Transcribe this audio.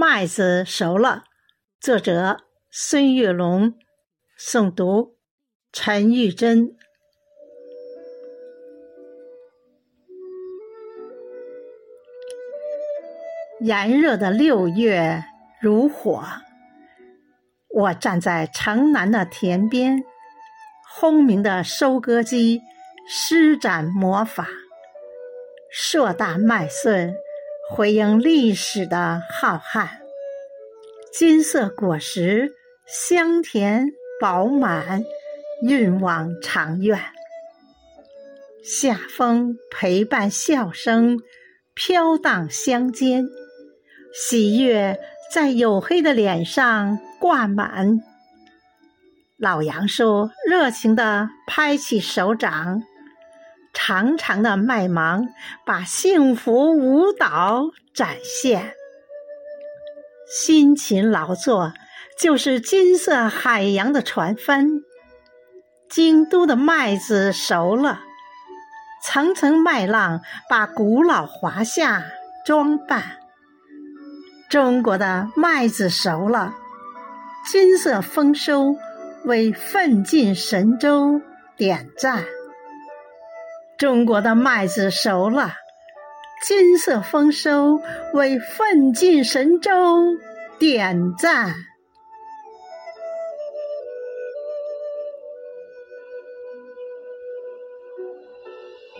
麦子熟了。作者：孙月龙，诵读：陈玉珍。炎热的六月如火，我站在城南的田边，轰鸣的收割机施展魔法，硕大麦穗回应历史的浩瀚，金色果实香甜饱满，运往长远。夏风陪伴笑声飘荡乡间。喜悦在黝黑的脸上挂满。老杨叔热情地拍起手掌，长长的麦芒把幸福舞蹈展现。辛勤劳作就是金色海洋的船帆。京都的麦子熟了，层层麦浪把古老华夏装扮。中国的麦子熟了，金色丰收为奋进神州点赞。中国的麦子熟了，金色丰收为奋进神州点赞。